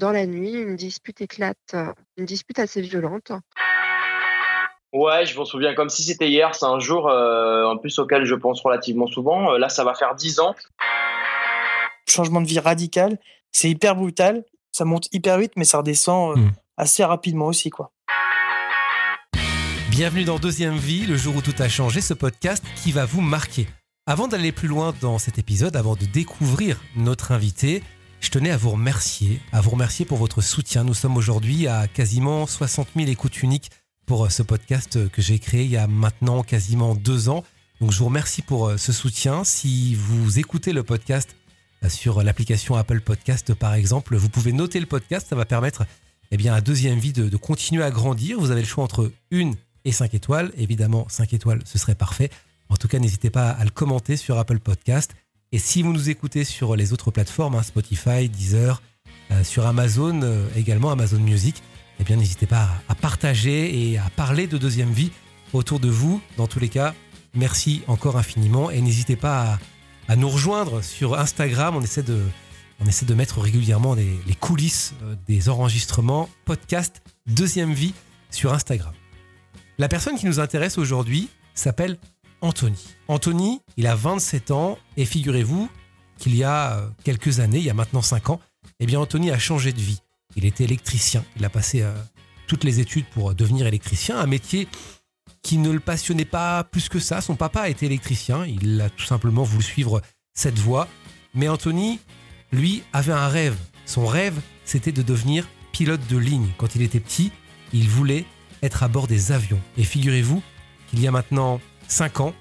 dans la nuit, une dispute éclate, une dispute assez violente. Ouais, je m'en souviens comme si c'était hier. C'est un jour, en plus, auquel je pense relativement souvent. là, ça va faire dix ans. Changement de vie radical. C'est hyper brutal. Ça monte hyper vite, mais ça redescend hmm. assez rapidement aussi, quoi. Bienvenue dans Deuxième Vie, le jour où tout a changé, ce podcast qui va vous marquer. Avant d'aller plus loin dans cet épisode, avant de découvrir notre invité, je tenais à vous remercier, à vous remercier pour votre soutien. Nous sommes aujourd'hui à quasiment 60 000 écoutes uniques pour euh, ce podcast que j'ai créé il y a maintenant quasiment deux ans. Donc je vous remercie pour euh, ce soutien. Si vous écoutez le podcast euh, sur l'application Apple Podcast par exemple, vous pouvez noter le podcast. Ça va permettre eh bien, à Deuxième Vie de, continuer à grandir. Vous avez le choix entre une et 5 étoiles. Évidemment, 5 étoiles, ce serait parfait. En tout cas, n'hésitez pas à le commenter sur Apple Podcast. Et si vous nous écoutez sur les autres plateformes, hein, Spotify, Deezer, euh, sur Amazon, euh, également Amazon Music, eh bien n'hésitez pas à, partager et à parler de Deuxième Vie autour de vous. Dans tous les cas, merci encore infiniment et n'hésitez pas à, nous rejoindre sur Instagram. On essaie de, on essaie de mettre régulièrement les, les coulisses euh, des enregistrements podcast Deuxième Vie sur Instagram. La personne qui nous intéresse aujourd'hui s'appelle Anthony. Anthony, il a 27 ans et figurez-vous qu'il y a euh, quelques années, il y a maintenant 5 ans, eh bien Anthony a changé de vie. Il était électricien. Il a passé euh, toutes les études pour devenir électricien, un métier qui ne le passionnait pas plus que ça. Son papa était électricien, il a tout simplement voulu suivre cette voie. Mais Anthony, lui, avait un rêve. Son rêve, c'était de devenir pilote de ligne. Quand il était petit, il voulait être à bord des avions. Et figurez-vous qu'il y a maintenant 5 ans,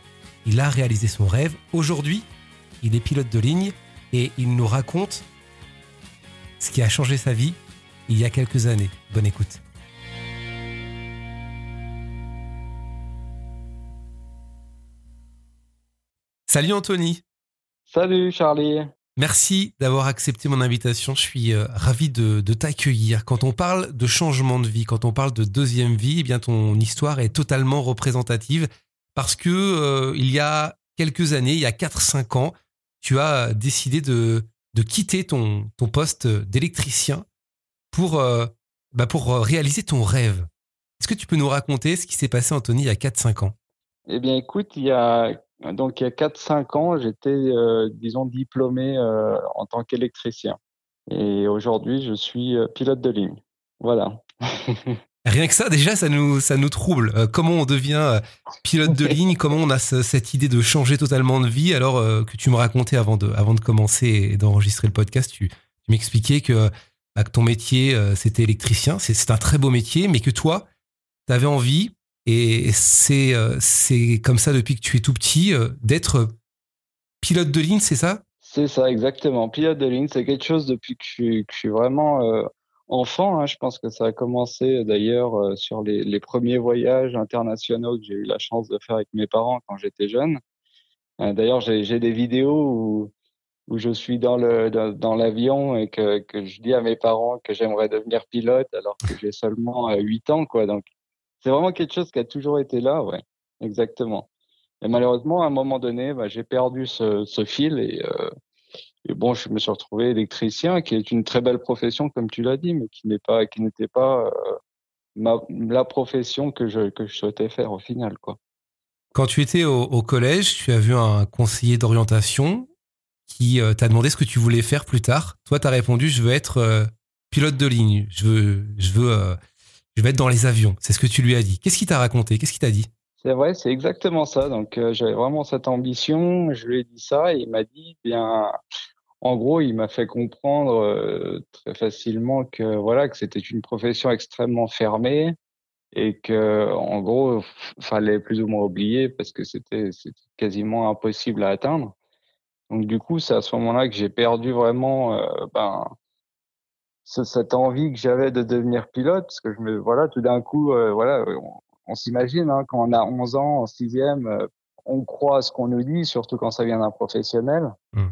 il a réalisé son rêve. Aujourd'hui, il est pilote de ligne et il nous raconte ce qui a changé sa vie il y a quelques années. Bonne écoute. Salut Anthony. Salut Charlie. Merci d'avoir accepté mon invitation. Je suis euh, ravi de, t'accueillir. Quand on parle de changement de vie, quand on parle de deuxième vie, eh bien ton histoire est totalement représentative parce que euh, il y a quelques années, il y a 4-5 ans, tu as décidé de, quitter ton, ton poste d'électricien pour, euh, bah, pour réaliser ton rêve. Est-ce que tu peux nous raconter ce qui s'est passé, Anthony, il y a 4-5 ans? Eh bien, écoute, il y a a 4-5 ans, j'étais, euh, disons, diplômé euh, en tant qu'électricien. Et aujourd'hui, je suis euh, pilote de ligne. Voilà. Rien que ça, déjà, ça nous, ça nous trouble. comment on devient pilote de ligne? Comment on a cette idée de changer totalement de vie? Alors que tu me racontais avant de, avant de commencer et d'enregistrer le podcast, tu, m'expliquais que, bah, que, ton métier, c'était électricien. C'est un très beau métier, mais que toi, tu avais envie et c'est euh, c'est comme ça depuis que tu es tout petit, euh, d'être pilote de ligne, c'est ça? C'est ça, exactement. Pilote de ligne, c'est quelque chose depuis que je, suis vraiment euh, enfant. Hein. Je pense que ça a commencé d'ailleurs sur les, premiers voyages internationaux que j'ai eu la chance de faire avec mes parents quand j'étais jeune. D'ailleurs, j'ai des vidéos où, je suis dans l'avion et que, je dis à mes parents que j'aimerais devenir pilote alors que j'ai seulement 8 ans quoi donc c'est vraiment quelque chose qui a toujours été là, ouais, exactement. Et malheureusement, à un moment donné, bah, j'ai perdu ce, ce fil et, euh, et, bon, je me suis retrouvé électricien, qui est une très belle profession, comme tu l'as dit, mais qui n'est pas, qui n'était pas euh, la profession que je, que je souhaitais faire au final, quoi. Quand tu étais au, collège, tu as vu un conseiller d'orientation qui euh, t'a demandé ce que tu voulais faire plus tard. Toi, tu as répondu, je veux être euh, pilote de ligne, je veux, je veux je vais être dans les avions. C'est ce que tu lui as dit. Qu'est-ce qu'il t'a raconté? Qu'est-ce qu'il t'a dit? C'est vrai, c'est exactement ça. Donc euh, j'avais vraiment cette ambition. Je lui ai dit ça et il m'a dit bien. En gros, il m'a fait comprendre euh, très facilement que voilà que c'était une profession extrêmement fermée et que en gros fallait plus ou moins oublier parce que c'était quasiment impossible à atteindre. Donc du coup, c'est à ce moment-là que j'ai perdu vraiment euh, ben cette envie que j'avais de devenir pilote, parce que je me, voilà, tout d'un coup, euh, voilà, on, s'imagine, hein, quand on a 11 ans, en sixième, euh, on croit à ce qu'on nous dit, surtout quand ça vient d'un professionnel. Mmh.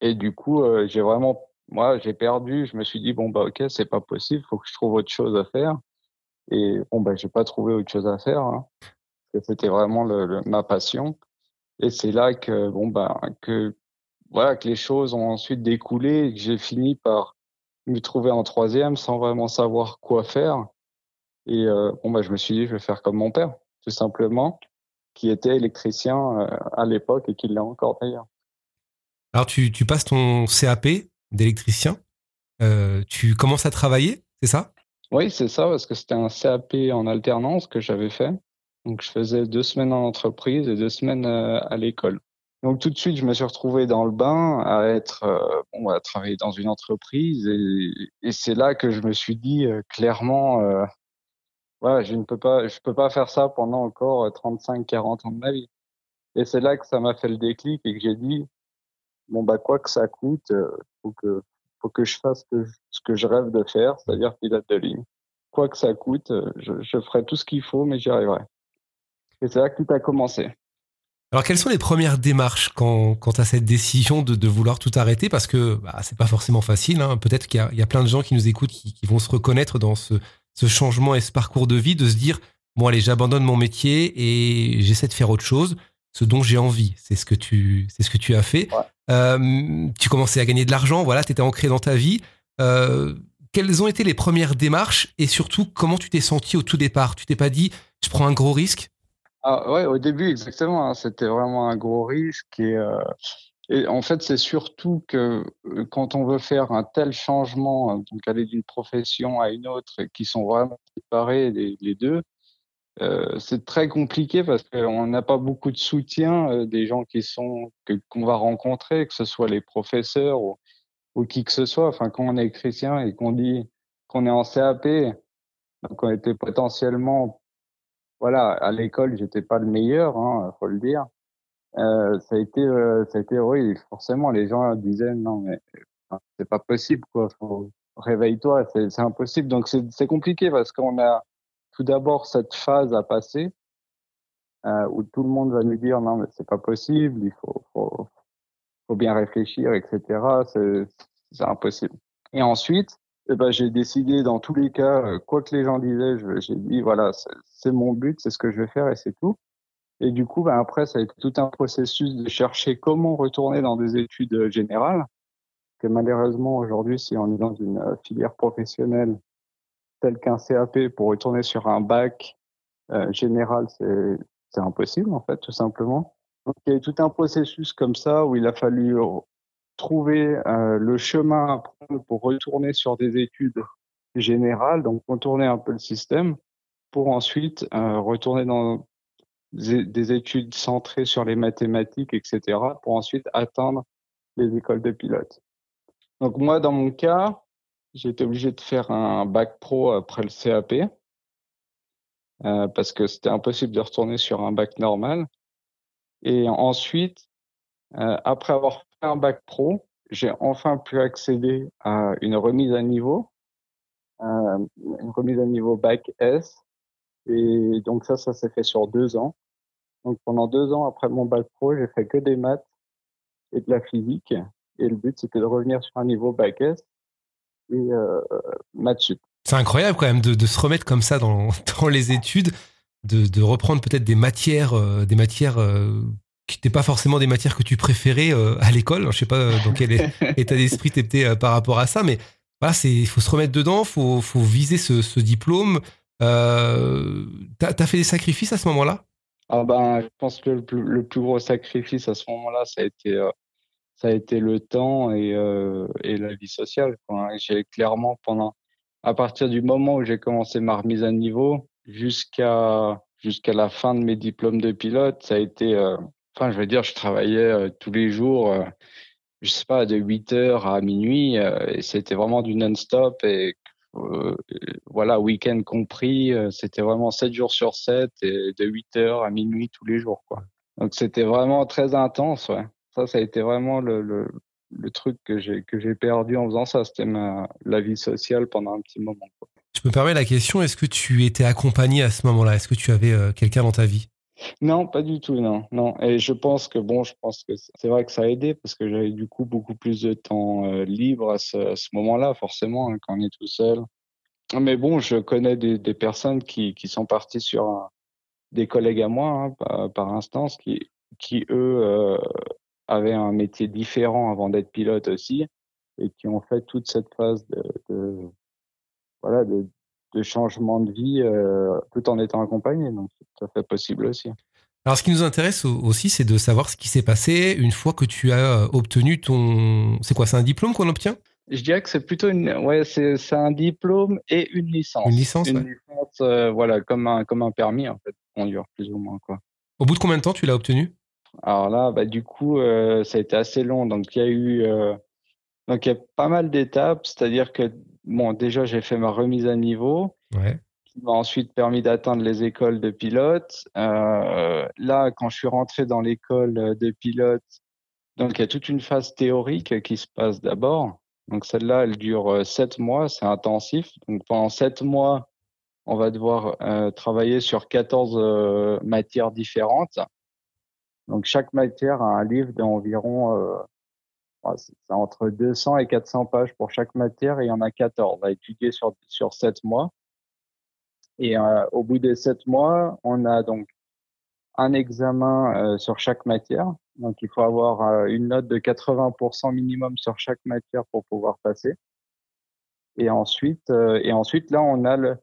Et du coup, euh, j'ai vraiment, moi, j'ai perdu. Je me suis dit bon bah ok, c'est pas possible, faut que je trouve autre chose à faire. Et bon bah j'ai pas trouvé autre chose à faire. Hein, c'était vraiment le, ma passion. Et c'est là que bon bah que voilà que les choses ont ensuite découlé et que j'ai fini par me trouver en troisième sans vraiment savoir quoi faire. Et bon, bah, je me suis dit, je vais faire comme mon père, tout simplement, qui était électricien à l'époque et qui l'est encore d'ailleurs. Alors, tu, tu passes ton CAP d'électricien. tu commences à travailler, c'est ça? Oui, c'est ça, parce que c'était un CAP en alternance que j'avais fait. Donc, je faisais deux semaines en entreprise et deux semaines à l'école. Donc tout de suite, je me suis retrouvé dans le bain à être, euh, bon, à travailler dans une entreprise et, et c'est là que je me suis dit euh, clairement, euh, ouais, je ne peux pas, je peux pas faire ça pendant encore 35, 40 ans de ma vie. Et c'est là que ça m'a fait le déclic et que j'ai dit, bon bah quoi que ça coûte, faut que, faut que je fasse ce que, je rêve de faire, c'est-à-dire pilote de ligne. Quoi que ça coûte, je, je ferai tout ce qu'il faut, mais j'y arriverai. Et c'est là que tout a commencé. Alors, quelles sont les premières démarches quand tu as cette décision de, vouloir tout arrêter? Parce que bah, c'est pas forcément facile. Hein. Peut-être qu'il y, y, a plein de gens qui nous écoutent qui vont se reconnaître dans ce, ce, changement et ce parcours de vie, de se dire bon, allez, j'abandonne mon métier et j'essaie de faire autre chose, ce dont j'ai envie. C'est ce que tu, c'est ce que tu as fait. Ouais. Euh, tu commençais à gagner de l'argent, voilà, tu étais ancré dans ta vie. Euh, quelles ont été les premières démarches et surtout comment tu t'es senti au tout départ? Tu t'es pas dit je prends un gros risque? Ah ouais, au début exactement. Hein, c'était vraiment un gros risque et, euh, et en fait c'est surtout que euh, quand on veut faire un tel changement, hein, donc aller d'une profession à une autre, qui sont vraiment séparés les, deux, euh, c'est très compliqué parce qu'on n'a pas beaucoup de soutien euh, des gens qui sont qu'on va rencontrer, que ce soit les professeurs ou, ou qui que ce soit. Enfin, quand on est chrétien et qu'on dit qu'on est en CAP, donc on était potentiellement voilà, à l'école, j'étais pas le meilleur, hein, faut le dire. Euh, ça a été, euh, ça a été, oui, forcément, les gens disaient non, mais c'est pas possible, quoi. Faut, réveille-toi, c'est impossible. Donc c'est compliqué parce qu'on a tout d'abord cette phase à passer euh, où tout le monde va nous dire non, mais c'est pas possible, il faut, faut, faut bien réfléchir, etc. C'est impossible. Et ensuite, eh ben, j'ai décidé dans tous les cas, euh, quoi que les gens disaient, j'ai dit voilà, c'est mon but, c'est ce que je vais faire et c'est tout. Et du coup, ben, après, ça a été tout un processus de chercher comment retourner dans des études euh, générales. Que malheureusement, aujourd'hui, si on est dans une euh, filière professionnelle telle qu'un CAP, pour retourner sur un bac euh, général, c'est impossible, en fait, tout simplement. Donc, il y a eu tout un processus comme ça où il a fallu trouver euh, le chemin à prendre pour retourner sur des études générales, donc retourner un peu le système, pour ensuite euh, retourner dans des études centrées sur les mathématiques, etc., pour ensuite atteindre les écoles de pilote. Donc moi, dans mon cas, j'ai été obligé de faire un bac pro après le CAP, euh, parce que c'était impossible de retourner sur un bac normal. Et ensuite, euh, après avoir fait un bac pro, j'ai enfin pu accéder à une remise à niveau, euh, une remise à niveau bac S. Et donc ça, ça s'est fait sur deux ans. Donc pendant deux ans après mon bac pro, j'ai fait que des maths et de la physique. Et le but, c'était de revenir sur un niveau bac S et euh, maths sup. C'est incroyable quand même de, de, se remettre comme ça dans, dans les études, de, de reprendre peut-être des matières, euh, des matières euh, qui n'étaient pas forcément des matières que tu préférais euh, à l'école. Je sais pas dans quel état d'esprit tu étais euh, par rapport à ça, mais voilà, c'est il faut se remettre dedans, faut faut viser ce, ce diplôme. Euh, t'as as fait des sacrifices à ce moment-là? Ah ben, je pense que le plus, le plus gros sacrifice à ce moment-là, ça a été euh, ça a été le temps et euh, et la vie sociale. J'ai clairement pendant à partir du moment où j'ai commencé ma remise à niveau jusqu'à jusqu'à la fin de mes diplômes de pilote, ça a été euh, Enfin, je veux dire, je travaillais euh, tous les jours, euh, je sais pas, de 8 heures à minuit, euh, et c'était vraiment du non-stop. Et voilà, week-end compris, c'était vraiment 7 jours sur 7 et de 8 heures à minuit tous les jours. Quoi. Donc c'était vraiment très intense. Ça, ça a été vraiment le, le, truc que j'ai que j'ai perdu en faisant ça. C'était ma la vie sociale pendant un petit moment. Je me permets la question est-ce que tu étais accompagné à ce moment-là? Est-ce que tu avais quelqu'un dans ta vie? Non, pas du tout, non, non. Et je pense que bon, je pense que c'est vrai que ça a aidé parce que j'avais du coup beaucoup plus de temps euh, libre à ce, ce moment-là, forcément, hein, quand on est tout seul. Mais bon, je connais des, des personnes qui, qui sont parties sur un, des collègues à moi, hein, par, instance, qui, qui eux euh, avaient un métier différent avant d'être pilote aussi. et qui ont fait toute cette phase de, de voilà de, de, changement de vie euh, tout en étant accompagnés. Tout à fait possible aussi. Alors, ce qui nous intéresse aussi, c'est de savoir ce qui s'est passé une fois que tu as obtenu ton. C'est quoi C'est un diplôme qu'on obtient? Je dirais que c'est plutôt une. Ouais, c'est un diplôme et une licence. Une licence, Une licence, euh, voilà, comme un, comme un permis, en fait, conduire, plus ou moins, quoi. Au bout de combien de temps tu l'as obtenu? Alors là, bah, du coup, euh, ça a été assez long. Donc, il y a eu. Euh, donc, il y a pas mal d'étapes. C'est-à-dire que, bon, déjà, j'ai fait ma remise à niveau. Ouais qui m'a ensuite permis d'atteindre les écoles de pilote. Euh, là, quand je suis rentré dans l'école de pilote, donc il y a toute une phase théorique qui se passe d'abord. Donc celle-là, elle dure euh, sept mois, c'est intensif. Donc pendant sept mois, on va devoir euh, travailler sur 14 euh, matières différentes. Donc chaque matière a un livre d'environ euh, entre 200 et 400 pages pour chaque matière et il y en a 14 à étudier sur sur sept mois. Et euh, au bout des sept mois, on a donc un examen euh, sur chaque matière. Donc, il faut avoir euh, une note de 80% minimum sur chaque matière pour pouvoir passer. Et ensuite, et ensuite là, on a le,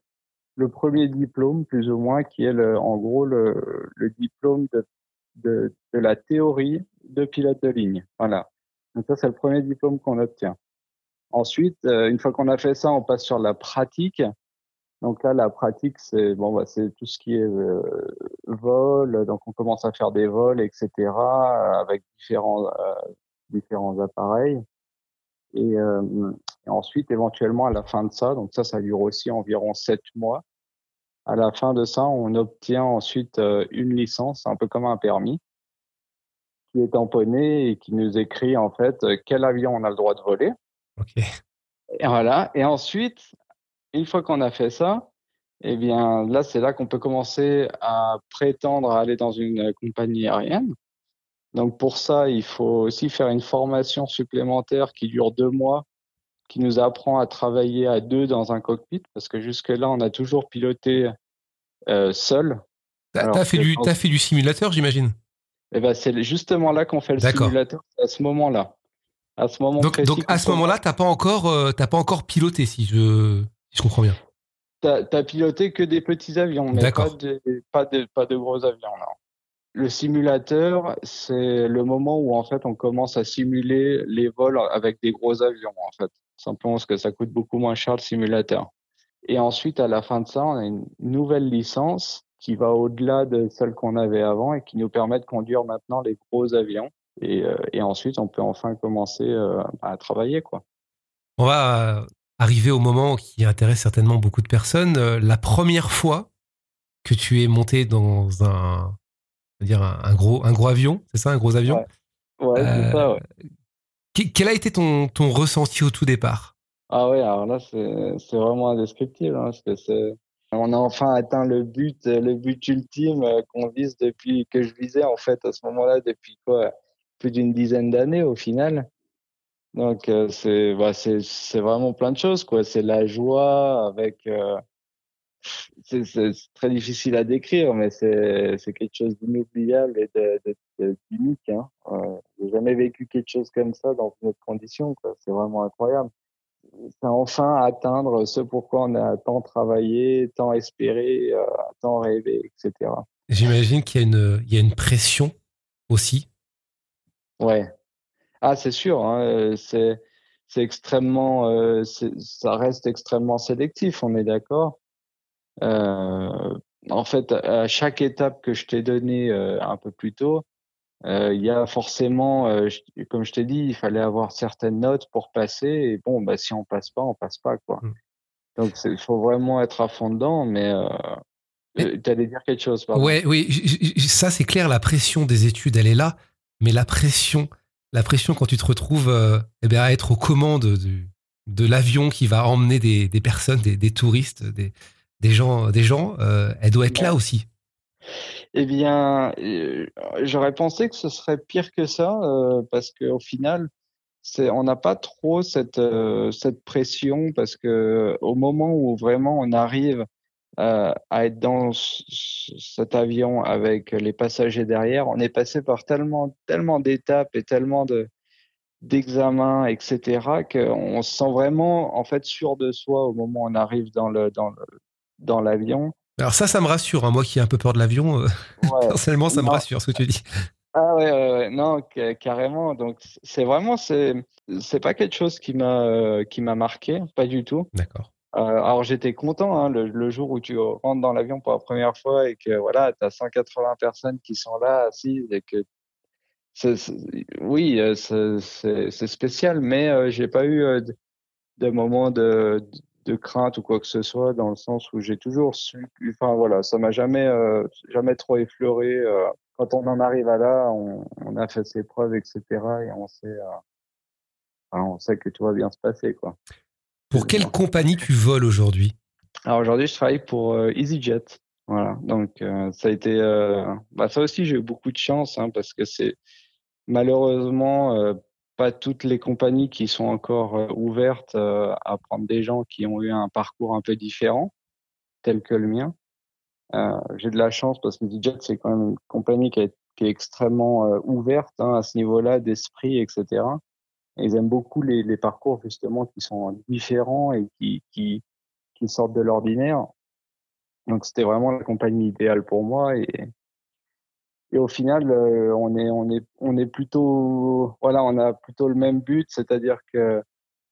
le, premier diplôme, plus ou moins, qui est le, en gros le, le diplôme de, de, de, la théorie de pilote de ligne. Voilà. Donc ça, c'est le premier diplôme qu'on obtient. Ensuite, une fois qu'on a fait ça, on passe sur la pratique. Donc là, la pratique, c'est bon, bah, c'est tout ce qui est euh, vol. Donc on commence à faire des vols, etc., avec différents euh, différents appareils. Et, euh, et, ensuite, éventuellement, à la fin de ça, donc ça, ça dure aussi environ sept mois. À la fin de ça, on obtient ensuite euh, une licence, un peu comme un permis, qui est tamponné et qui nous écrit en fait quel avion on a le droit de voler. Ok. Et voilà. Et ensuite, une fois qu'on a fait ça, eh bien, là, c'est là qu'on peut commencer à prétendre à aller dans une compagnie aérienne. Donc, pour ça, il faut aussi faire une formation supplémentaire qui dure deux mois, qui nous apprend à travailler à deux dans un cockpit, parce que jusque-là, on a toujours piloté euh, seul. T'as as fait, du, as fait du simulateur, j'imagine? Eh ben, C'est justement là qu'on fait le simulateur, à ce moment-là. À ce moment donc, donc à ce moment-là, pas encore, euh, pas encore piloté, si je, si je comprends bien. T'as as piloté que des petits avions, mais pas de, pas, de, pas de gros avions. Non. Le simulateur, c'est le moment où en fait on commence à simuler les vols avec des gros avions en fait. Simplement parce que ça coûte beaucoup moins cher le simulateur. Et ensuite, à la fin de ça, on a une nouvelle licence qui va au-delà de celle qu'on avait avant et qui nous permet de conduire maintenant les gros avions. Et, euh, et ensuite, on peut enfin commencer euh, à travailler quoi. On va arriver au moment qui intéresse certainement beaucoup de personnes. Euh, la première fois que tu es monté dans un, dire un, gros, un gros avion, c'est ça, un gros avion? Ouais, c'est ça, ouais. Quel a été ton, ton ressenti au tout départ? Ah ouais, alors là, c'est vraiment indescriptible, hein, parce que c'est on a enfin atteint le but, le but ultime euh, qu'on vise depuis que je visais en fait à ce moment-là depuis quoi? Plus d'une dizaine d'années au final. Donc euh, c'est bah, c'est c'est vraiment plein de choses quoi. C'est la joie avec euh, c'est très difficile à décrire, mais c'est c'est quelque chose d'inoubliable et d'unique. Hein. Euh, J'ai jamais vécu quelque chose comme ça dans une autre condition. Quoi. C'est vraiment incroyable. C'est enfin atteindre ce pourquoi on a tant travaillé, tant espéré, euh, tant rêvé, etc. J'imagine qu'il y a une il y a une pression aussi. Ouais, ah, c'est sûr, hein, c'est c'est extrêmement, euh, ça reste extrêmement sélectif, on est d'accord. Euh, en fait, à chaque étape que je t'ai donnée euh, un peu plus tôt, euh, il y a forcément, euh, comme je t'ai dit, il fallait avoir certaines notes pour passer. Et bon, bah si on passe pas, on passe pas, quoi. Mmh. Donc, il faut vraiment être à fond dedans, mais. Tu allais dire quelque chose, pardon. Ouais, oui, ça c'est clair, la pression des études, elle est là, mais la pression la pression quand tu te retrouves euh, eh bien, à être aux commandes du, de l'avion qui va emmener des, des personnes, des, des, touristes, des, des gens, des gens euh, elle doit être là aussi. Eh bien, euh, j'aurais pensé que ce serait pire que ça, parce qu'au final, on n'a pas trop cette, cette pression, parce que au moment où vraiment on arrive euh, à être dans cet avion avec les passagers derrière, on est passé par tellement, tellement d'étapes et tellement de, d'examen, etc., qu'on se sent vraiment en fait sûr de soi au moment où on arrive dans le dans le, dans l'avion. Alors ça, ça me rassure. Hein. Moi qui ai un peu peur de l'avion, euh, personnellement, ça me rassure ce que tu dis. Ah ouais, ouais, non, carrément. Donc c'est vraiment c'est c'est pas quelque chose qui m'a euh, qui m'a marqué, pas du tout. D'accord. Euh, alors j'étais content hein, le, le, jour où tu rentres dans l'avion pour la première fois et que voilà, tu as 180 personnes qui sont là assises et que oui, euh, c'est spécial, mais euh, j'ai pas eu euh, de, moment de, de, crainte ou quoi que ce soit, dans le sens où j'ai toujours su. Enfin voilà, ça m'a jamais, jamais trop effleuré. quand on en arrive à là, on, on a fait ses preuves, etc. Et on sait, on sait que tout va bien se passer, quoi. Pour quelle compagnie tu voles aujourd'hui? Alors aujourd'hui, je travaille pour EasyJet. Voilà, donc ça a été, bah ça aussi j'ai eu beaucoup de chance hein, parce que c'est malheureusement euh, pas toutes les compagnies qui sont encore euh, ouvertes euh, à prendre des gens qui ont eu un parcours un peu différent, tel que le mien. J'ai de la chance parce que DJet c'est quand même une compagnie qui est, qui est extrêmement ouverte hein, à ce niveau-là d'esprit, etc. ils aiment beaucoup les, les, parcours justement qui sont différents et qui, qui, qui sortent de l'ordinaire. Donc c'était vraiment la compagnie idéale pour moi et, et au final, euh, on est, on est, on est plutôt, voilà, on a plutôt le même but, c'est-à-dire que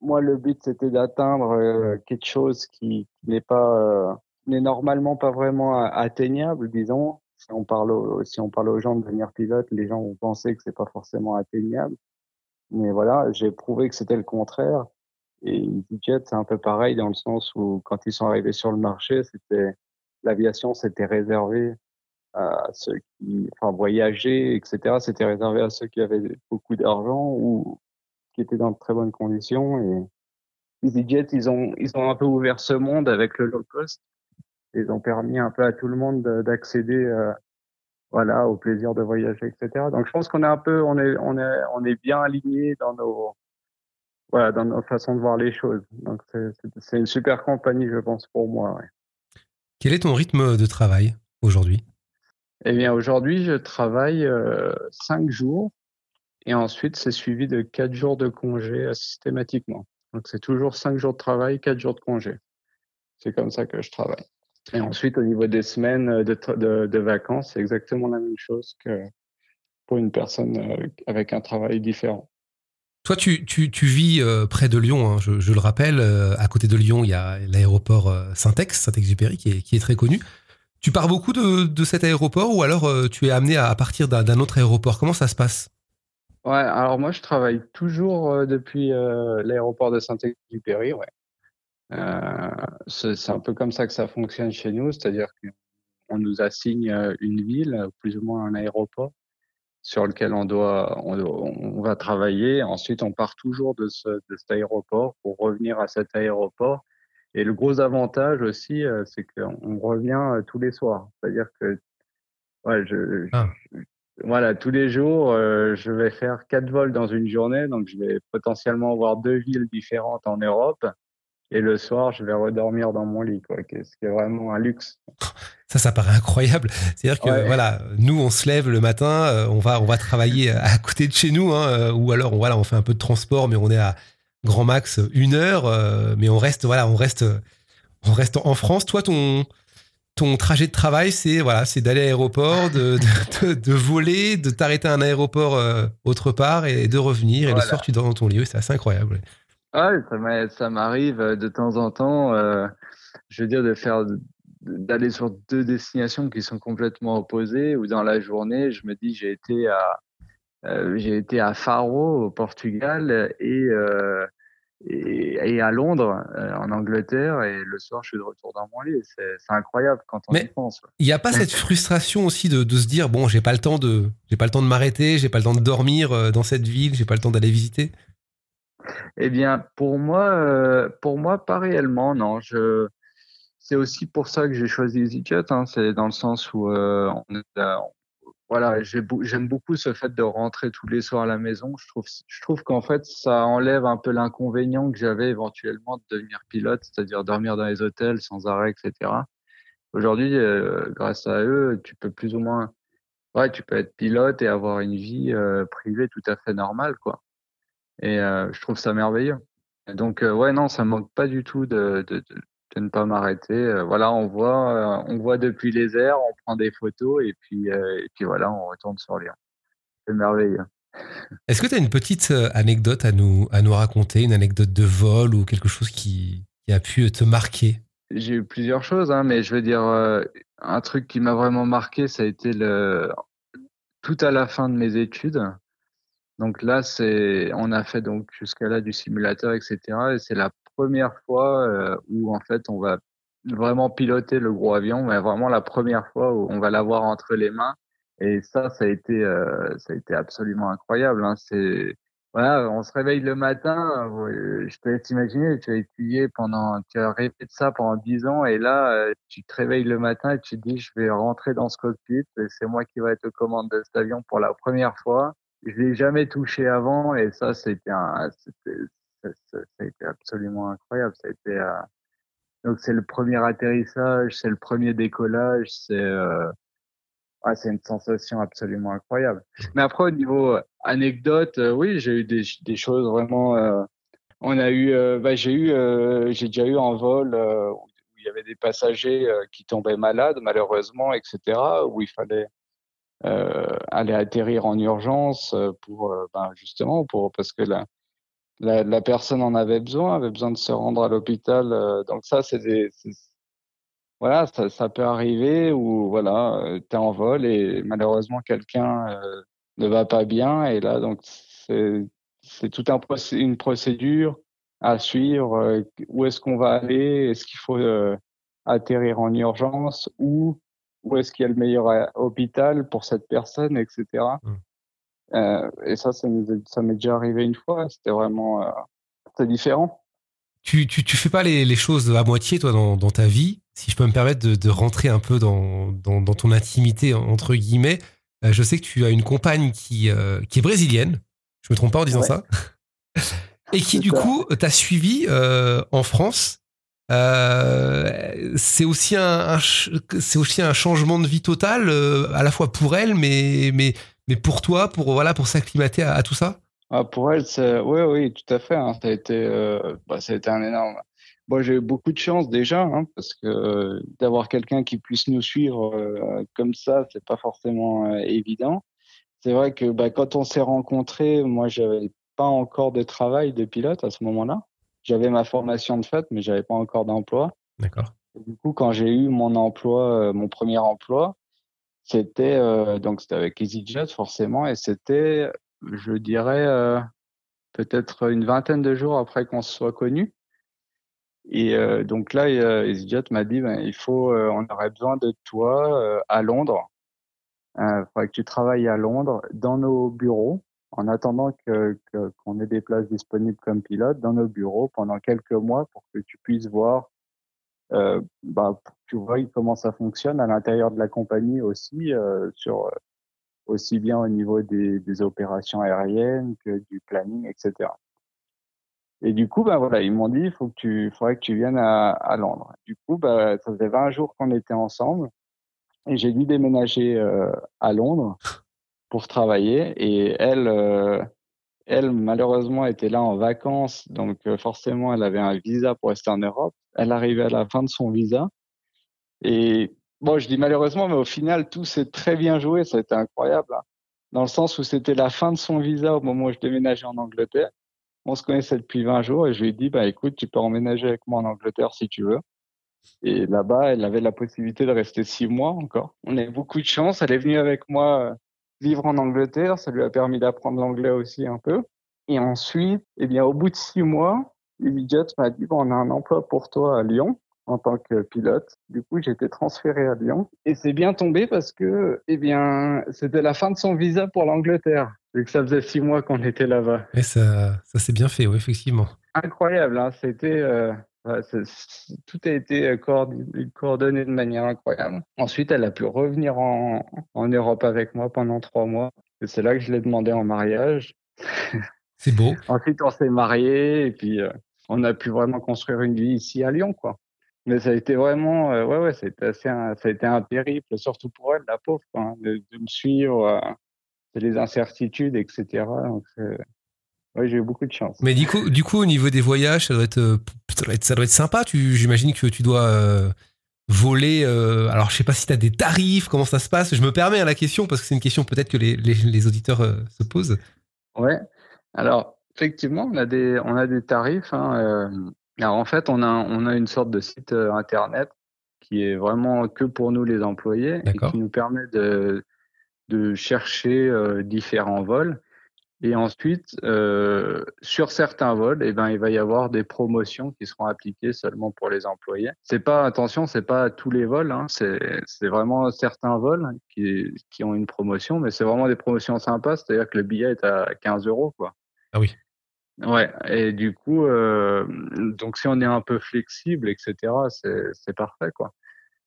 moi, le but, c'était d'atteindre euh, quelque chose qui, n'est pas, euh, n'est normalement pas vraiment atteignable, disons. Si on parle, si on parle aux gens de devenir pilote, les gens vont penser que c'est pas forcément atteignable. Mais voilà, j'ai prouvé que c'était le contraire. Et EasyJet, c'est un peu pareil dans le sens où quand ils sont arrivés sur le marché, c'était l'aviation, c'était réservé à ceux qui, enfin, voyager, etc. C'était réservé à ceux qui avaient beaucoup d'argent ou qui étaient dans de très bonnes conditions. Et EasyJet, ils ont, ils ont un peu ouvert ce monde avec le low cost. Ils ont permis un peu à tout le monde d'accéder, euh, voilà, au plaisir de voyager, etc. Donc, je pense qu'on est un peu, on est, on est, on est bien aligné dans nos, voilà, dans nos façons de voir les choses. Donc, c'est une super compagnie, je pense, pour moi. Ouais. Quel est ton rythme de travail aujourd'hui? Eh bien, aujourd'hui, je travaille euh, cinq jours et ensuite, c'est suivi de quatre jours de congé euh, systématiquement. Donc, c'est toujours cinq jours de travail, quatre jours de congé. C'est comme ça que je travaille. Et ensuite, au niveau des semaines euh, de, de, de vacances, c'est exactement la même chose que pour une personne euh, avec un travail différent. Toi, tu, tu, tu vis près de Lyon, hein, je, je, le rappelle. à côté de Lyon, il y a l'aéroport Saint-Ex, Saint-Exupéry, qui est, qui est très connu. Tu pars beaucoup de, de cet aéroport ou alors euh, tu es amené à, partir d'un autre aéroport? Comment ça se passe? Ouais, alors moi je travaille toujours euh, depuis euh, l'aéroport de Saint-Exupéry, ouais. C'est un peu comme ça que ça fonctionne chez nous, c'est-à-dire qu'on nous assigne une ville, plus ou moins un aéroport, sur lequel on doit, on, on va travailler. Ensuite, on part toujours de, ce, de cet aéroport pour revenir à cet aéroport et le gros avantage aussi, euh, c'est qu'on revient euh, tous les soirs. C'est-à-dire que ouais, je, ah. voilà, tous les jours, euh, je vais faire quatre vols dans une journée, donc je vais potentiellement voir deux villes différentes en Europe. Et le soir, je vais redormir dans mon lit, quoi, ce qui est vraiment un luxe. Ça, ça paraît incroyable. C'est-à-dire que voilà, nous, on se lève le matin, on va, on va travailler à côté de chez nous, hein, ou alors, voilà, on fait un peu de transport, mais on est à grand max une heure, euh, mais on reste, voilà, on reste, on reste en France. Toi, ton, ton trajet de travail, c'est voilà, c'est d'aller à l'aéroport, de, de, voler, de t'arrêter à un aéroport euh, autre part et de revenir. Et le soir, tu dors dans ton lit. C'est assez incroyable. Ouais, ça m'arrive de temps en temps, euh, je veux dire, de faire d'aller sur deux destinations qui sont complètement opposées, ou dans la journée, je me dis, j'ai été à, euh, j'ai été à Faro au Portugal et, euh, et, et, à Londres euh, en Angleterre et le soir je suis de retour dans mon lit. C'est incroyable quand on Mais y pense. Il n'y a pas cette frustration aussi de, de se dire bon j'ai pas le temps de j'ai pas le temps de m'arrêter, j'ai pas le temps de dormir dans cette ville, j'ai pas le temps d'aller visiter? Eh bien pour moi pour moi pas réellement non je c'est aussi pour ça que j'ai choisi EasyJet. Hein. C'est dans le sens où euh, voilà, j'aime beaucoup ce fait de rentrer tous les soirs à la maison. Je trouve, je trouve qu'en fait, ça enlève un peu l'inconvénient que j'avais éventuellement de devenir pilote, c'est-à-dire dormir dans les hôtels sans arrêt, etc. Aujourd'hui, euh, grâce à eux, tu peux plus ou moins, ouais, tu peux être pilote et avoir une vie euh, privée tout à fait normale, quoi. Et je trouve ça merveilleux. Donc ouais, non, ça manque pas du tout de, de, de, ne pas m'arrêter. voilà, on voit, on voit depuis les airs, on prend des photos et puis et puis voilà, on retourne sur Lyon. C'est merveilleux. Est-ce que tu as une petite anecdote à nous, à nous raconter, une anecdote de vol ou quelque chose qui, qui a pu te marquer? J'ai eu plusieurs choses, hein, mais je veux dire, un truc qui m'a vraiment marqué, ça a été le, tout à la fin de mes études. Donc là, c'est, on a fait donc jusqu'à là du simulateur, etc. Et c'est la première fois euh, où en fait on va vraiment piloter le gros avion, mais vraiment la première fois où on va l'avoir entre les mains. Et ça, ça a été, euh, ça a été absolument incroyable. Hein. C'est, voilà, on se réveille le matin. je peux t'imaginer, tu as étudié pendant, tu as rêvé de ça pendant dix ans, et là, euh, tu te réveilles le matin et tu te dis, je vais rentrer dans ce cockpit, et c'est moi qui vais être aux commandes de cet avion pour la première fois. Je l'ai jamais touché avant, et ça, c'était un, ça, a été absolument incroyable. Ça a été, euh, donc c'est le premier atterrissage, c'est le premier décollage, c'est euh, ah, c'est une sensation absolument incroyable. Mais après, au niveau euh, anecdote, euh, oui, j'ai eu des, des, choses vraiment. Euh, on a eu, bah, j'ai eu, j'ai déjà eu un vol où il y avait des passagers qui tombaient malades, malheureusement, etc., où il fallait aller atterrir en urgence pour, ben, justement, pour parce que la, la, la, personne en avait besoin, avait besoin de se rendre à l'hôpital. donc ça, c'est voilà, ça, ça, peut arriver où voilà, euh, tu es en vol et malheureusement quelqu'un euh, ne va pas bien et là donc c'est tout un une procédure à suivre. Euh, où est-ce qu'on va aller Est-ce qu'il faut atterrir en urgence ou où est-ce qu'il y a le meilleur hôpital pour cette personne, etc. Mmh. et ça, ça m'est déjà arrivé une fois. C'était vraiment c'est différent. Tu, tu, tu fais pas les, les, choses à moitié, toi, dans, dans ta vie si je peux me permettre de, rentrer un peu dans, ton intimité, entre guillemets, euh, je sais que tu as une compagne qui, euh, qui est brésilienne, je me trompe pas en disant ça, et qui du coup t'a suivi euh, en France. C'est aussi un, c'est aussi un changement de vie total, à la fois pour elle, mais, mais, mais pour toi, pour voilà, pour s'acclimater à, tout ça? Ah, pour elle, oui, oui, tout à fait. Hein. Ça a été, bah, ça a été un énorme, moi, j'ai eu beaucoup de chance déjà, hein, parce que euh, d'avoir quelqu'un qui puisse nous suivre euh, comme ça, c'est pas forcément euh, évident. C'est vrai que bah, quand on s'est rencontrés, moi, j'avais pas encore de travail de pilote à ce moment-là. J'avais ma formation de fait, mais j'avais pas encore d'emploi. D'accord. Du coup, quand j'ai eu mon emploi, mon premier emploi, c'était donc c'était avec EasyJet forcément, et c'était, je dirais, peut-être une vingtaine de jours après qu'on se soit connus. Et euh, donc là, EasyJet m'a dit, ben, il faut, euh, on aurait besoin de toi euh, à Londres. Il faudrait que tu travailles à Londres dans nos bureaux en attendant que qu'on ait des places disponibles comme pilote dans nos bureaux pendant quelques mois pour que tu puisses voir, euh, bah, tu vois comment ça fonctionne à l'intérieur de la compagnie aussi, euh, sur aussi bien au niveau des, des opérations aériennes que du planning, etc. Et du coup, bah voilà, ils m'ont dit, il faut que tu, faudrait que tu viennes à, à Londres. Du coup, bah, ça faisait 20 jours qu'on était ensemble et j'ai dû déménager euh, à Londres pour travailler. Et elle, euh, elle malheureusement était là en vacances, donc euh, forcément, elle avait un visa pour rester en Europe. Elle arrivait à la fin de son visa et bon, je dis malheureusement, mais au final, tout s'est très bien joué. Ça a été incroyable, hein. dans le sens où c'était la fin de son visa au moment où je déménageais en Angleterre on se connaissait depuis 20 jours et je lui ai dit, bah, écoute, tu peux emménager avec moi en Angleterre si tu veux. Et là-bas, elle avait la possibilité de rester six mois encore. On a eu beaucoup de chance. Elle est venue avec moi euh, vivre en Angleterre. Ça lui a permis d'apprendre l'anglais aussi un peu. Et ensuite, eh bien, au bout de six mois, EasyJet m'a dit, bon, on a un emploi pour toi à Lyon en tant que pilote. Du coup, j'ai été transféré à Lyon. Et c'est bien tombé parce que, eh bien, c'était la fin de son visa pour l'Angleterre. Vu que ça faisait six mois qu'on était là-bas. Et ça, ça s'est bien fait, oui, effectivement. Incroyable, hein. c'était. Euh, tout a été euh, coordonné, de manière incroyable. Ensuite, elle a pu revenir en, en Europe avec moi pendant trois mois. Et c'est là que je l'ai demandé en mariage. C'est beau. Ensuite, on s'est mariés et puis euh, on a pu vraiment construire une vie ici à Lyon, quoi. Mais ça a été vraiment, ouais, ouais, ça a été assez, un, ça a été un périple, surtout pour elle, la pauvre, quoi, hein, de, de, me suivre c'est les incertitudes, etc. Donc, Oui, j'ai eu beaucoup de chance. Mais du coup, du coup, au niveau des voyages, ça doit être, ça doit être, sympa. J'imagine que tu dois voler. alors, je sais pas si tu as des tarifs, comment ça se passe. Je me permets à hein, la question parce que c'est une question peut-être que les, les, auditeurs se posent. Ouais. Alors, effectivement, on a des, on a des tarifs. Hein, alors, en fait, on a, on a une sorte de site internet qui est vraiment que pour nous les employés et qui nous permet de, de chercher différents vols. Et ensuite, euh, sur certains vols, eh ben, il va y avoir des promotions qui seront appliquées seulement pour les employés. C'est pas, attention, c'est pas tous les vols, hein, c'est, c'est vraiment certains vols qui, qui ont une promotion, mais c'est vraiment des promotions sympas, c'est-à-dire que le billet est à 15 euros, quoi. Ah oui. Ouais, et du coup, euh, donc si on est un peu flexible, etc., c'est, c'est parfait, quoi.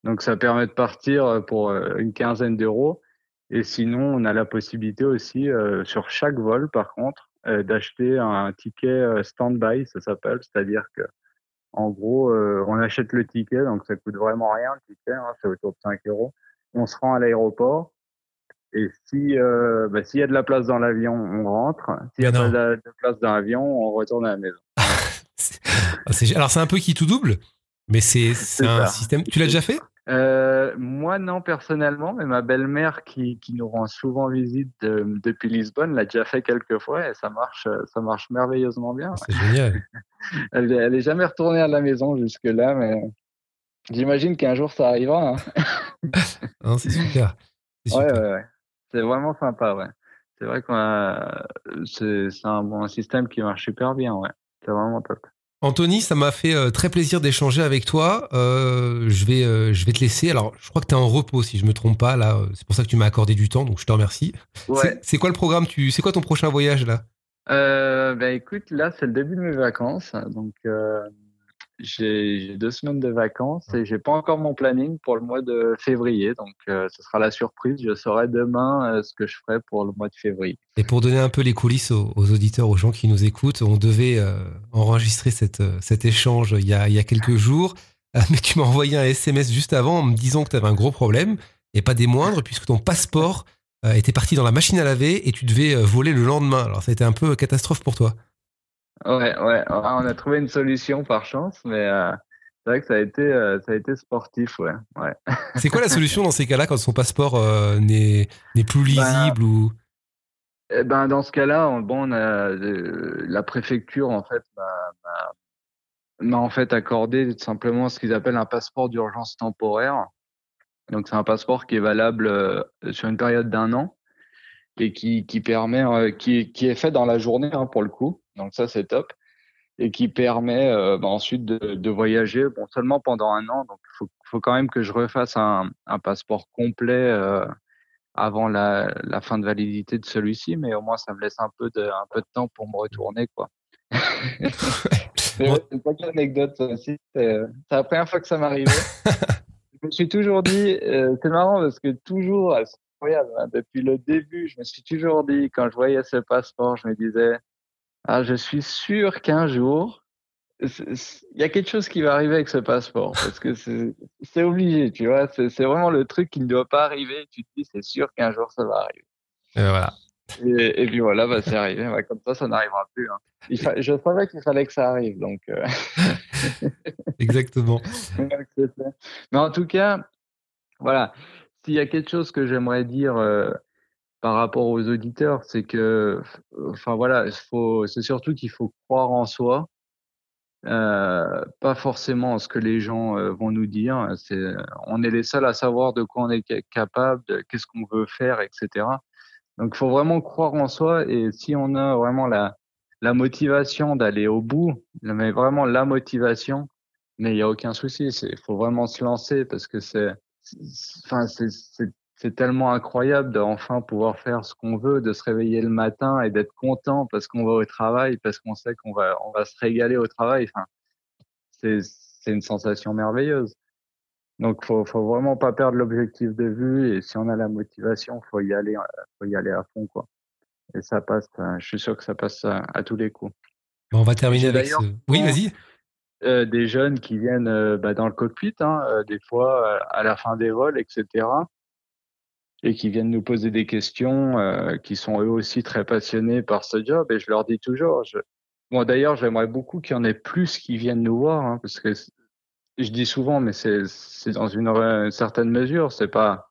Donc ça permet de partir pour euh, une quinzaine d'euros et sinon, on a la possibilité aussi, euh, sur chaque vol, par contre, euh, d'acheter un ticket euh, stand-by, ça s'appelle. C'est-à-dire que, en gros, on achète le ticket, donc ça coûte vraiment rien, le ticket, hein, c'est autour de 5 euros. On se rend à l'aéroport. Et si bah, s'il y a de la place dans l'avion, on rentre. S'il y a pas de, place dans l'avion, on retourne à la maison. Alors c'est un peu qui tout double, mais c'est un système. Tu l'as déjà fait? Euh, moi, non, personnellement, mais ma belle-mère qui, qui nous rend souvent visite depuis Lisbonne l'a déjà fait quelques fois et ça marche, ça marche merveilleusement bien. C'est génial. elle, elle est jamais retournée à la maison jusque-là, mais j'imagine qu'un jour ça arrivera. Hein. c'est super. Ouais, ouais, ouais. C'est vraiment sympa, ouais. C'est vrai que c'est un bon système qui marche super bien, ouais. C'est vraiment top. Anthony, ça m'a fait euh, très plaisir d'échanger avec toi. Euh, je, vais, euh, je vais te laisser. Alors, je crois que tu es en repos, si je me trompe pas. Là, c'est pour ça que tu m'as accordé du temps, donc je te remercie. C'est quoi le programme? Tu, C'est quoi ton prochain voyage là? Ben écoute, là, c'est le début de mes vacances. Donc, j'ai deux semaines de vacances et j'ai pas encore mon planning pour le mois de février. Donc, euh, ce sera la surprise. Je saurai demain euh, ce que je ferai pour le mois de février. Et pour donner un peu les coulisses aux, auditeurs, aux gens qui nous écoutent, on devait euh, enregistrer cette, cet échange il y, a, il y a quelques jours. mais tu m'as envoyé un SMS juste avant en me disant que tu avais un gros problème et pas des moindres puisque ton passeport était parti dans la machine à laver et tu devais voler le lendemain. Alors, ça a été un peu catastrophe pour toi. Ouais, ouais, on a trouvé une solution par chance, mais euh, c'est vrai que ça a été, euh, ça a été sportif, ouais. ouais. C'est quoi la solution dans ces cas-là quand son passeport euh, n'est plus ben, lisible ou? eh ben, dans ce cas-là, bon, on a, la préfecture en fait m'a en fait accordé simplement ce qu'ils appellent un passeport d'urgence temporaire. Donc c'est un passeport qui est valable sur une période d'un an et qui, qui permet, qui, qui est fait dans la journée hein, pour le coup. Donc ça, c'est top. Et qui permet euh, bah, ensuite de, de, voyager, bon, seulement pendant un an. Donc il faut, faut, quand même que je refasse un, un passeport complet euh, avant la, la, fin de validité de celui-ci, mais au moins ça me laisse un peu de, un peu de temps pour me retourner. quoi. c'est une petite anecdote aussi. C'est la première fois que ça m'arrivait. je me suis toujours dit, euh, c'est marrant parce que toujours, c'est incroyable, hein, depuis le début, je me suis toujours dit, quand je voyais ce passeport, je me disais, ah, je suis sûr qu'un jour, il y a quelque chose qui va arriver avec ce passeport parce que c'est obligé, tu vois. C'est vraiment le truc qui ne doit pas arriver. Tu te dis, c'est sûr qu'un jour ça va arriver. Et voilà. Et, puis voilà, bah, c'est arrivé. comme ça, ça n'arrivera plus. Hein. je savais qu'il fallait que ça arrive. Donc, euh. Exactement. Mais en tout cas, voilà. S'il y a quelque chose que j'aimerais dire euh, par rapport aux auditeurs, c'est que, enfin voilà, c'est surtout qu'il faut croire en soi, euh, pas forcément en ce que les gens euh, vont nous dire. C'est, on est les seuls à savoir de quoi on est capable, qu'est-ce qu'on veut faire, etc. Donc, il faut vraiment croire en soi et si on a vraiment la, la motivation d'aller au bout, mais vraiment la motivation, mais il y a aucun souci. Il faut vraiment se lancer parce que c'est, enfin, c'est c'est tellement incroyable d'enfin pouvoir faire ce qu'on veut, de se réveiller le matin et d'être content parce qu'on va au travail, parce qu'on sait qu'on va, on va se régaler au travail. Enfin, c'est, c'est une sensation merveilleuse. Donc, faut, faut vraiment pas perdre l'objectif de vue et si on a la motivation, faut y aller, euh, faut y aller à fond, quoi. Et ça passe, euh, je suis sûr que ça passe à, tous les coups. on va terminer avec ce... Oui, vas-y. Euh, des jeunes qui viennent bah, dans le cockpit, hein, des fois à la fin des vols, etc et qui viennent nous poser des questions, euh, qui sont eux aussi très passionnés par ce job. Et je leur dis toujours, je... bon d'ailleurs j'aimerais beaucoup qu'il y en ait plus qui viennent nous voir, hein, parce que je dis souvent, mais c'est dans une, certaine mesure, c'est pas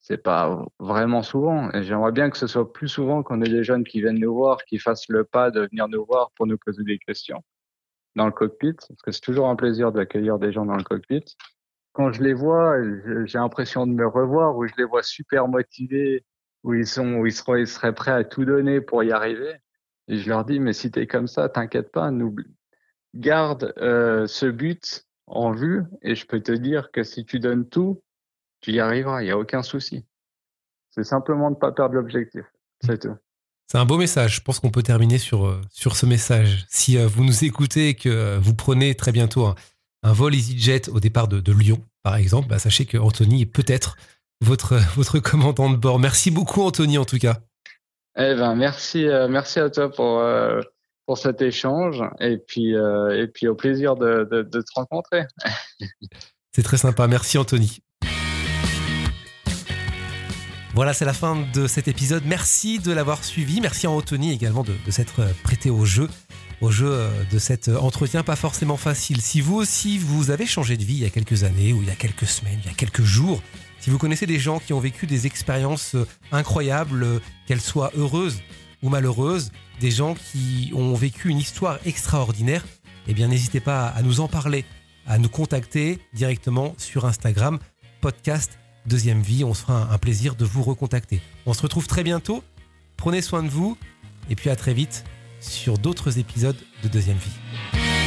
c'est pas vraiment souvent. Et j'aimerais bien que ce soit plus souvent qu'on ait des jeunes qui viennent nous voir, qui fassent le pas de venir nous voir pour nous poser des questions dans le cockpit, parce que c'est toujours un plaisir d'accueillir des gens dans le cockpit quand je les vois, j'ai l'impression de me revoir, où je les vois super motivés, où ils sont, ils seraient, prêts à tout donner pour y arriver. Et je leur dis, mais si t'es comme ça, t'inquiète pas, garde euh, ce but en vue, et je peux te dire que si tu donnes tout, tu y arriveras. Il y a aucun souci. C'est simplement de pas perdre l'objectif. C'est tout. C'est un beau message. Je pense qu'on peut terminer sur, euh, sur ce message. Si euh, vous nous écoutez et que vous prenez très bientôt un, vol EasyJet au départ de, Lyon, par exemple, bah, sachez que Anthony est peut-être votre, votre commandant de bord. Merci beaucoup, Anthony, en tout cas. Eh ben, merci, euh, merci à toi pour, euh, pour cet échange et puis, euh, et puis au plaisir de, de, de te rencontrer. C'est très sympa. Merci, Anthony. Voilà, c'est la fin de cet épisode. Merci de l'avoir suivi. Merci à Anthony également de, de s'être prêté au jeu au jeu euh, de cet euh, entretien pas forcément facile. Si vous aussi vous avez changé de vie il y a quelques années ou il y a quelques semaines, il y a quelques jours, si vous connaissez des gens qui ont vécu des expériences euh, incroyables, qu'elles soient heureuses ou malheureuses, des gens qui ont vécu une histoire extraordinaire, eh bien n'hésitez pas à nous en parler, à nous contacter directement sur Instagram, podcast Deuxième Vie. On se fera un plaisir de vous recontacter. On se retrouve très bientôt. Prenez soin de vous et puis à très vite sur d'autres épisodes de Deuxième Vie.